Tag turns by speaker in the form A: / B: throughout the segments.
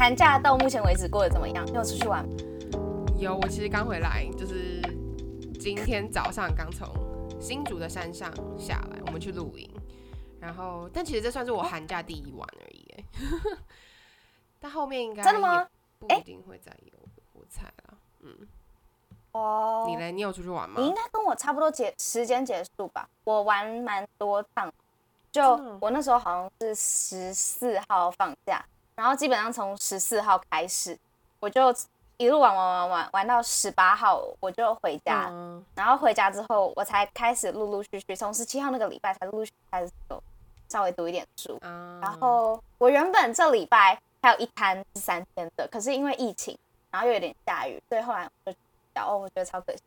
A: 寒假到目前为止过得怎么样？有出去玩吗？
B: 有，我其实刚回来，就是今天早上刚从新竹的山上下来，我们去露营。然后，但其实这算是我寒假第一晚而已，哎。但后面应该
A: 真的吗？
B: 不一定会再有，我猜啦。嗯。
A: 哦。
B: 你嘞？你有出去玩吗？
A: 你应该跟我差不多结时间结束吧。我玩蛮多趟，就我那时候好像是十四号放假，然后基本上从十四号开始，我就一路玩玩玩玩玩到十八号，我就回家。然后回家之后，我才开始陆陆续续从十七号那个礼拜才陆陆续开始走稍微读一点书。然后我原本这礼拜还有一摊是三天的，可是因为疫情，然后又有点下雨，所以后来我就。哦，我觉得超可惜。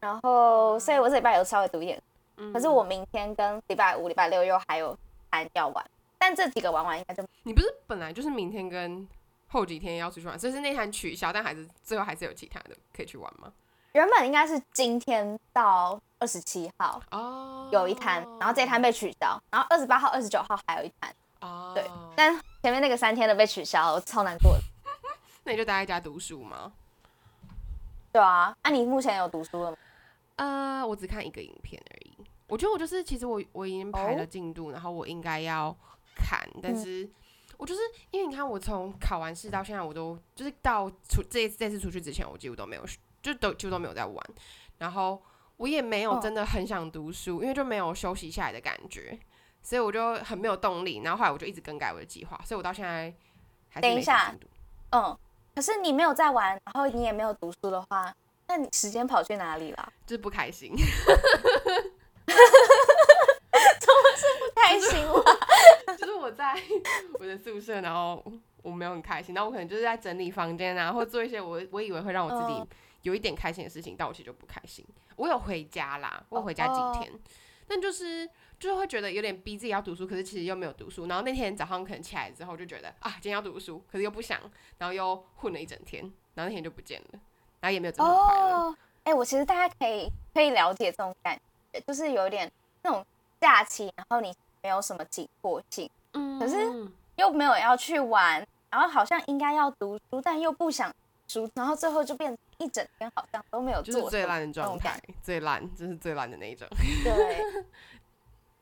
A: 然后，所以我这礼拜有稍微读一点，可是我明天跟礼拜五、礼拜六又还有还要玩，但这几个玩完应该就……
B: 你不是本来就是明天跟后几天要出去玩，所以是那摊取消，但还是最后还是有其他的可以去玩吗？
A: 原本应该是今天到二十七号哦，有一摊，然后这一摊被取消，然后二十八号、二十九号还有一摊哦，对，但前面那个三天的被取消，我超难过的。
B: 那你就待在家读书吗？
A: 对啊，那你目前有读书了吗？
B: 呃，我只看一个影片而已。我觉得我就是，其实我我已经排了进度，然后我应该要看，但是我就是因为你看，我从考完试到现在，我都就是到出这这次出去之前，我几乎都没有，就都几乎都没有在玩。然后我也没有真的很想读书，因为就没有休息下来的感觉，所以我就很没有动力。然后后来我就一直更改我的计划，所以我到现在还是没进度。
A: 嗯。可是你没有在玩，然后你也没有读书的话，那你时间跑去哪里了？
B: 就是不开心。
A: 怎么是不开心了？
B: 就是我在 我的宿舍，然后我没有很开心，然后我可能就是在整理房间啊，或做一些我我以为会让我自己有一点开心的事情，但我其实就不开心。我有回家啦，我回家几天，但就是。就是会觉得有点逼自己要读书，可是其实又没有读书。然后那天早上可能起来之后就觉得啊，今天要读书，可是又不想，然后又混了一整天，然后那天就不见了，然后也没有这么快乐。
A: 哎，我其实大家可以可以了解这种感觉，就是有点那种假期，然后你没有什么紧迫性，嗯，可是又没有要去玩，然后好像应该要读书，但又不想读，然后最后就变一整天好像都没有做，
B: 最烂的状态，最烂，就是最烂的那一种。
A: 对。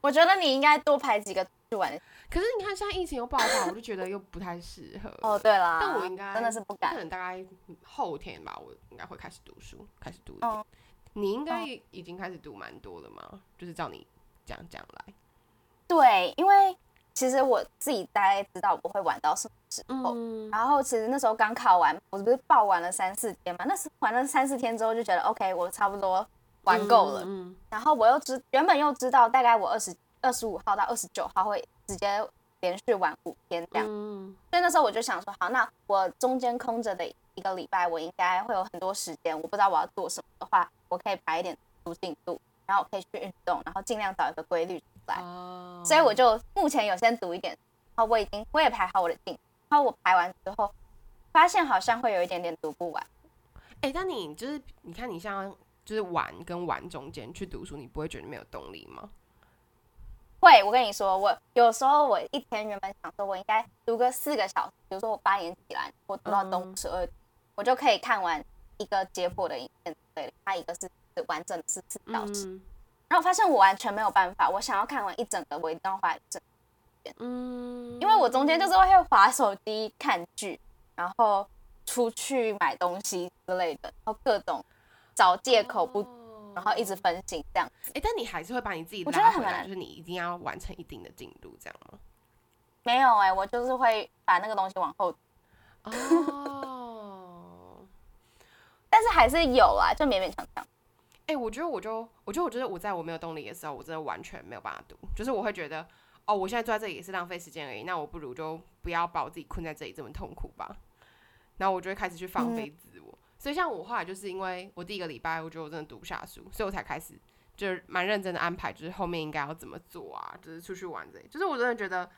A: 我觉得你应该多排几个去玩。
B: 可是你看现在疫情又爆发，我就觉得又不太适合。
A: 哦，对啦，
B: 但我应该
A: 真的是不敢。
B: 可能大概后天吧，我应该会开始读书，开始读。哦，你应该已经开始读蛮多了嘛？就是照你这样讲来。
A: 对，因为其实我自己大概知道我会玩到什么时候。然后其实那时候刚考完，我不是报完了三四天嘛？那时玩了三四天之后，就觉得 OK，我差不多。玩够了，然后我又知原本又知道大概我二十二十五号到二十九号会直接连续玩五天这样，所以那时候我就想说，好，那我中间空着的一个礼拜，我应该会有很多时间，我不知道我要做什么的话，我可以排一点读进度，然后我可以去运动，然后尽量找一个规律出来。所以我就目前有先读一点，然后我已经我也排好我的进，然后我排完之后，发现好像会有一点点读不完。
B: 哎，那你就是你看你像。就是玩跟玩中间去读书，你不会觉得没有动力吗？
A: 会，我跟你说，我有时候我一天原本想说，我应该读个四个小时，比如说我八点起来，我读到中午十二，我就可以看完一个解剖的影片，对，它一个是完整的四四小时。然后我发现我完全没有办法，我想要看完一整个，我一定要花一整天。嗯，因为我中间就是会划手机、看剧，然后出去买东西之类的，然后各种。找借口不，然后一直分心这样。
B: 哎，但你还是会把你自己拉回来，就是你一定要完成一定的进度，这样吗？
A: 没有哎，我就是会把那个东西往后。
B: 哦。
A: 但是还是有啊，就勉勉强强。
B: 哎，我觉得我就，我觉得我觉得我在我没有动力的时候，我真的完全没有办法读。就是我会觉得，哦，我现在坐在这里也是浪费时间而已，那我不如就不要把我自己困在这里这么痛苦吧。然后我就会开始去放飞自我。所以像我后来就是因为我第一个礼拜我觉得我真的读不下书，所以我才开始就是蛮认真的安排，就是后面应该要怎么做啊，就是出去玩这，就是我真的觉得，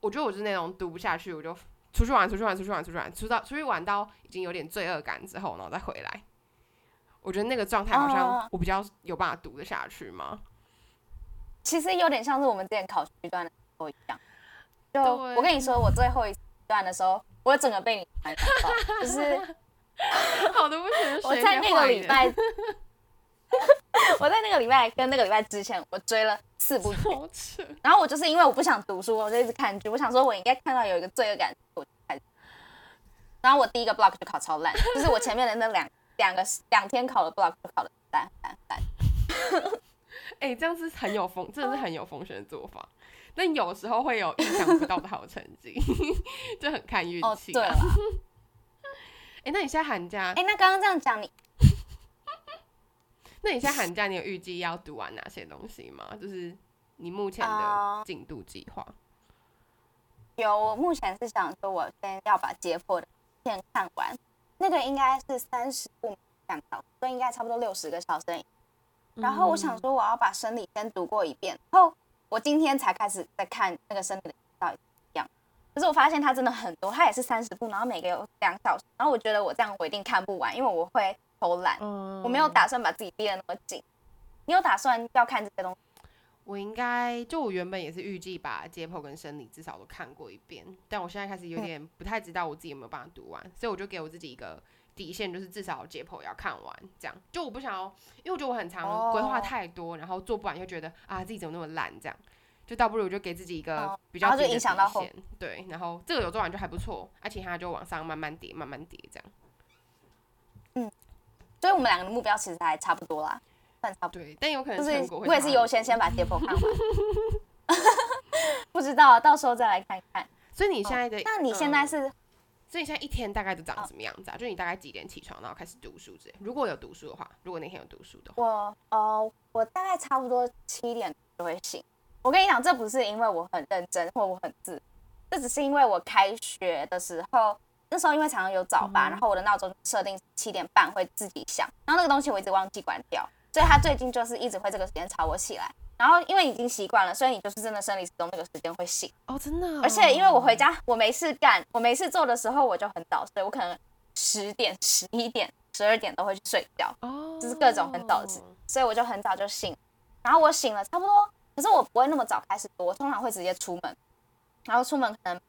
B: 我觉得我是那种读不下去，我就出去玩，出去玩，出去玩，出去玩，出到出去玩到已经有点罪恶感之后，然后再回来。我觉得那个状态好像我比较有办法读得下去吗？
A: 其实有点像是我们之前考区段的时候一样。就我跟你说，我最后一段的时候，我整个被你到，就是
B: 好的不行。
A: 我在那个礼拜，我在那个礼拜跟那个礼拜之前，我追了四部剧，然后我就是因为我不想读书，我就一直看剧。我想说，我应该看到有一个罪恶感，我开始。然后我第一个 block 就考超烂，就是我前面的那两两个两天考了 block 考了三三三。
B: 哎，这样是很有风，真的是很有风险的做法。但有时候会有意想不到的好成绩，就很看运气。
A: 对了，
B: 哎，那你现在寒假？
A: 哎，那刚刚这样讲你，
B: 那你现在寒假你有预计要读完哪些东西吗？就是你目前的进度计划？
A: 有，我目前是想说，我先要把解剖的片看完，那个应该是三十部两小时，所以应该差不多六十个小时。然后我想说，我要把生理先读过一遍，然后。我今天才开始在看那个生理的到底一样，可是我发现它真的很多，它也是三十部，然后每个有两小时，然后我觉得我这样我一定看不完，因为我会偷懒，我没有打算把自己逼得那么紧。你有打算要看这些东西？
B: 我应该就我原本也是预计把解剖跟生理至少都看过一遍，但我现在开始有点不太知道我自己有没有办法读完，所以我就给我自己一个。底线就是至少解剖要看完，这样就我不想要，因为我觉得我很长规划太多，然后做不完又觉得啊自己怎么那么烂，这样就倒不如就给自己一个比较低的底线，对，然后这个有做完就还不错，而且它就往上慢慢叠，慢慢叠这样。
A: 嗯，所以我们两个的目标其实还差不多啦，算差不多。
B: 对，但有可能
A: 是
B: 我
A: 也是优先先把解剖看完，不知道到时候再来看一看。
B: 所以你现在的，
A: 那你现在是？
B: 所以现在一天大概都长什么样子啊？就你大概几点起床，然后开始读书之类？如果有读书的话，如果那天有读书的话，
A: 我呃，我大概差不多七点就会醒。我跟你讲，这不是因为我很认真或我很自，这只是因为我开学的时候，那时候因为常常有早八，然后我的闹钟设定七点半会自己响，然后那个东西我一直忘记关掉，所以他最近就是一直会这个时间吵我起来。然后因为已经习惯了，所以你就是真的生理时钟那个时间会醒
B: 哦，真的。
A: 而且因为我回家我没事干，我没事做的时候我就很早睡，我可能十点、十一点、十二点都会去睡觉，哦，就是各种很早起，所以我就很早就醒。然后我醒了差不多，可是我不会那么早开始读，我通常会直接出门，然后出门可能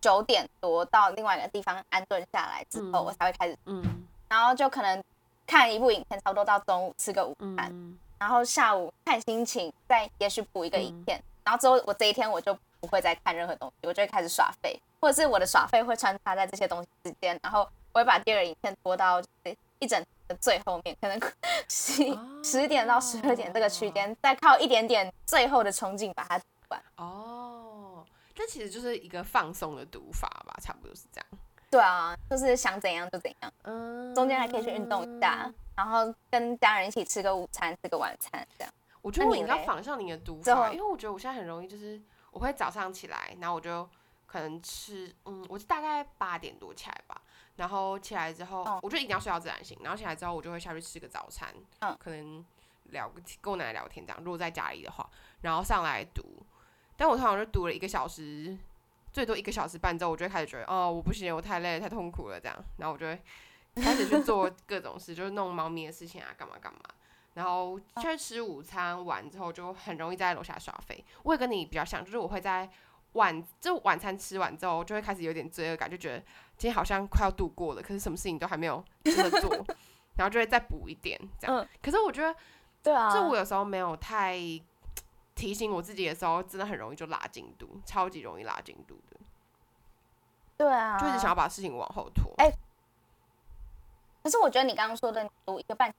A: 九点多到另外一个地方安顿下来之后，我才会开始，嗯，然后就可能看一部影片，差不多到中午吃个午饭。然后下午看心情，再也许补一个影片，然后之后我这一天我就不会再看任何东西，我就会开始耍废，或者是我的耍废会穿插在这些东西之间，然后我会把第二个影片拖到一整的最后面，可能十十点到十二点这个区间，再靠一点点最后的冲劲把它读完。
B: 哦，这其实就是一个放松的读法吧，差不多是这样。
A: 对啊，就是想怎样就怎样，嗯，中间还可以去运动一下。然后跟家人一起吃个午餐，吃个晚餐，这样。
B: 我觉得我应该仿效你的读法，因为我觉得我现在很容易，就是我会早上起来，然后我就可能吃，嗯，我大概八点多起来吧，然后起来之后，我就一定要睡到自然醒，然后起来之后我就会下去吃个早餐，嗯，可能聊个跟我奶奶聊天这样。如果在家里的话，然后上来读，但我通常就读了一个小时，最多一个小时半之后，我就会开始觉得，哦，我不行，我太累，太痛苦了，这样，然后我就会。开始去做各种事，就是弄猫咪的事情啊，干嘛干嘛。然后去吃午餐完之后，就很容易在楼下耍飞。我也跟你比较像，就是我会在晚就晚餐吃完之后，就会开始有点罪恶感，就觉得今天好像快要度过了，可是什么事情都还没有真的做，然后就会再补一点这样。可是我觉得，
A: 对啊，
B: 就我有时候没有太提醒我自己的时候，真的很容易就拉进度，超级容易拉进度的。
A: 对啊，
B: 就一直想要把事情往后拖。
A: 哎。可是我觉得你刚刚说的读一个半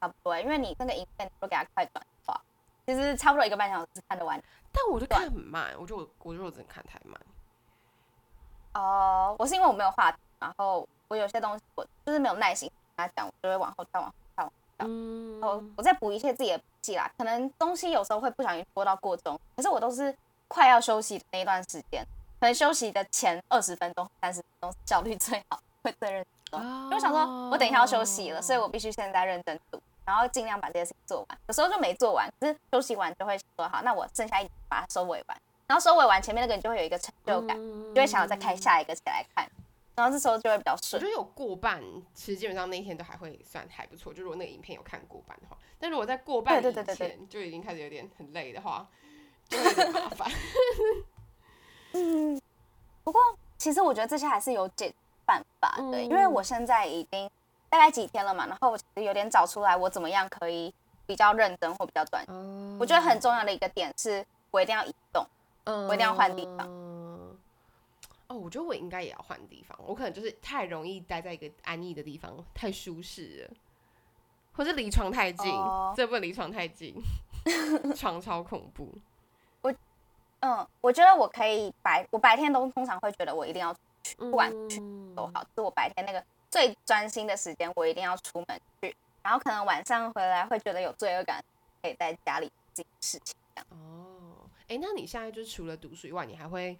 A: 差不多，因为你那个影片都给他快转化，其实差不多一个半小时看得完。
B: 但我就看很慢，我就我我就我真的看太慢。
A: 哦，我是因为我没有话，然后我有些东西我就是没有耐心跟他讲，我就会往后再，往后嗯。然后我再补一些自己的笔记啦，可能东西有时候会不小心拖到过中，可是我都是快要休息的那一段时间，可能休息的前二十分钟、三十分钟效率 最好，会最认。因为我想说，我等一下要休息了，所以我必须现在认真读，然后尽量把这些事情做完。有时候就没做完，可是休息完就会说好，那我剩下一把它收尾完。然后收尾完前面那个，你就会有一个成就感，就会想要再开下一个起来看。然后这时候就会比较顺。
B: 我觉得有过半，其实基本上那一天都还会算还不错。就如果那个影片有看过半的话，但如果在过半以前就已经开始有点很累的话，就有点麻烦。
A: 嗯，不过其实我觉得这些还是有解办法的，因为我现在已经大概几天了嘛，然后我其实有点找出来我怎么样可以比较认真或比较短。我觉得很重要的一个点是我一定要移动，我一定要换地方。
B: 哦，我觉得我应该也要换地方，我可能就是太容易待在一个安逸的地方，太舒适了，或是离床太近，这不离床太近，床超恐怖。
A: 我嗯，我觉得我可以白，我白天都通常会觉得我一定要去，不管去都好，是我白天那个最专心的时间，我一定要出门去。然后可能晚上回来会觉得有罪恶感，可以在家里自己事情。
B: 哦，哎，那你现在就是除了读书以外，你还会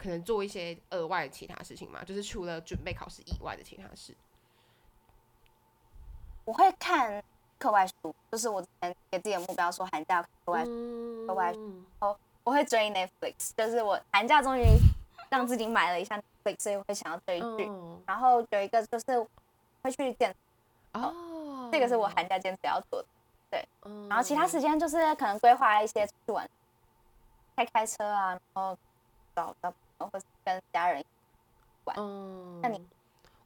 B: 可能做一些额外的其他事情嘛？就是除了准备考试以外的其他事？
A: 我会看课外书，就是我之前给自己的目标说寒假课外课外书哦。我会追 Netflix，就是我寒假终于让自己买了一下 Netflix，所以我会想要追剧。然后有一个就是会去健哦，这个是我寒假坚持要做的。对，然后其他时间就是可能规划一些出去玩，开开车啊，然后找找或是跟家人玩。嗯，那你？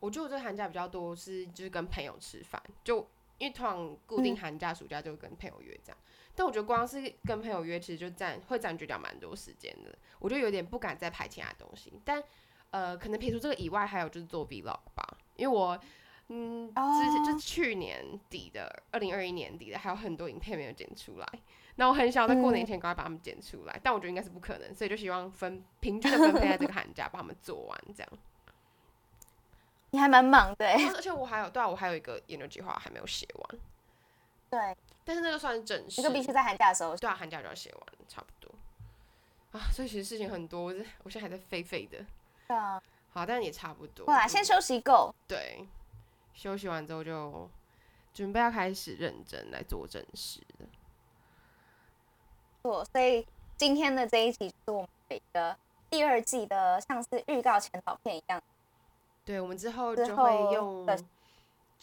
B: 我觉得我这寒假比较多是就是跟朋友吃饭，就因为通常固定寒假暑假就跟朋友约这样。但我觉得光是跟朋友约，其实就占会占据掉蛮多时间的。我就有点不敢再排其他东西。但呃，可能撇除这个以外，还有就是做 vlog 吧。因为我嗯，之前就去年底的，二零二一年底的，还有很多影片没有剪出来。那我很想在过年前赶快把它们剪出来，但我觉得应该是不可能，所以就希望分平均的分配在这个寒假把它们做完，这样。
A: 你还蛮忙的，
B: 而且我还有对啊，我还有一个研究计划还没有写完。
A: 对。
B: 但是那个算是正式，
A: 那个必须在寒假的时候。
B: 对啊，寒假就要写完，差不多。啊，所以其实事情很多，我我现在还在飞飞的。
A: 对啊。
B: 好，但也差不多。
A: 哇，先休息够。
B: 对，休息完之后就准备要开始认真来做正事了。
A: 错，所以今天的这一集是我们的一个第二季的，像是预告前导片一样。
B: 对，我们之后就会用。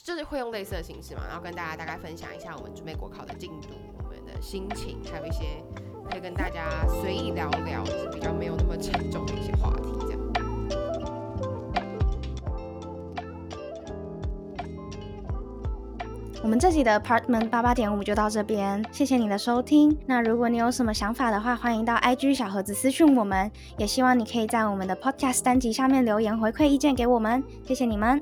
B: 就是会用类似的形式嘛，然后跟大家大概分享一下我们准备国考的进度，我们的心情，还有一些可以跟大家随意聊聊，就是比较没有那么沉重的一些话题，
A: 我们这集的 Apartment 八八点五就到这边，谢谢你的收听。那如果你有什么想法的话，欢迎到 IG 小盒子私信我们，也希望你可以在我们的 Podcast 单集下面留言回馈意见给我们，谢谢你们。